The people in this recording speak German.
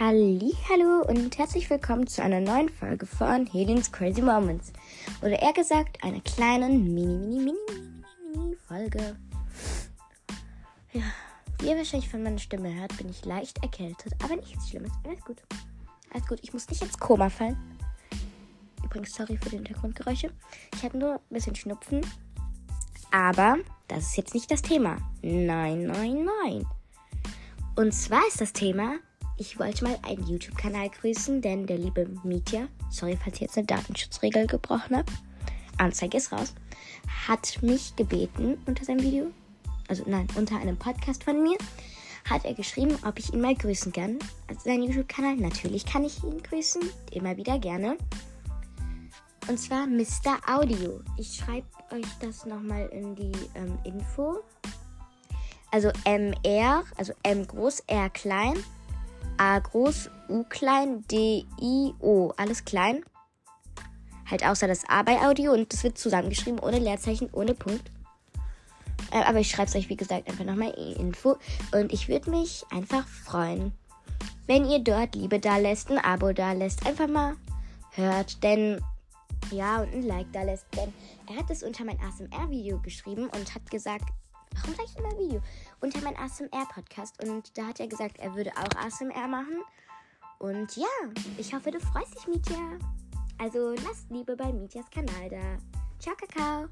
Hallo und herzlich willkommen zu einer neuen Folge von Helens Crazy Moments. Oder eher gesagt, einer kleinen mini mini mini mini mini Folge. Ja, wie ihr wahrscheinlich von meiner Stimme hört, bin ich leicht erkältet, aber nichts Schlimmes. Alles gut. Alles gut, ich muss nicht ins Koma fallen. Übrigens, sorry für die Hintergrundgeräusche. Ich habe nur ein bisschen Schnupfen. Aber das ist jetzt nicht das Thema. Nein, nein, nein. Und zwar ist das Thema, ich wollte mal einen YouTube-Kanal grüßen, denn der liebe Mietja, sorry, falls ich jetzt eine Datenschutzregel gebrochen habe, Anzeige ist raus, hat mich gebeten unter seinem Video, also nein, unter einem Podcast von mir, hat er geschrieben, ob ich ihn mal grüßen kann. Also seinen YouTube-Kanal. Natürlich kann ich ihn grüßen, immer wieder gerne. Und zwar Mr. Audio. Ich schreibe euch das nochmal in die ähm, Info. Also MR, also M groß, R klein, A groß, U klein, D, I, O. Alles klein. Halt außer das A bei Audio und das wird zusammengeschrieben ohne Leerzeichen, ohne Punkt. Äh, aber ich schreibe es euch, wie gesagt, einfach nochmal in Info. Und ich würde mich einfach freuen, wenn ihr dort Liebe da lässt, ein Abo da lässt, einfach mal hört. Denn, ja, und ein Like da lässt. Denn er hat es unter mein ASMR-Video geschrieben und hat gesagt, warum sage ich immer Video? Unter mein ASMR-Podcast. Und da hat er gesagt, er würde auch ASMR machen. Und ja, ich hoffe, du freust dich, Mietja. Also lasst Liebe bei Mietjas Kanal da. Ciao, Kakao.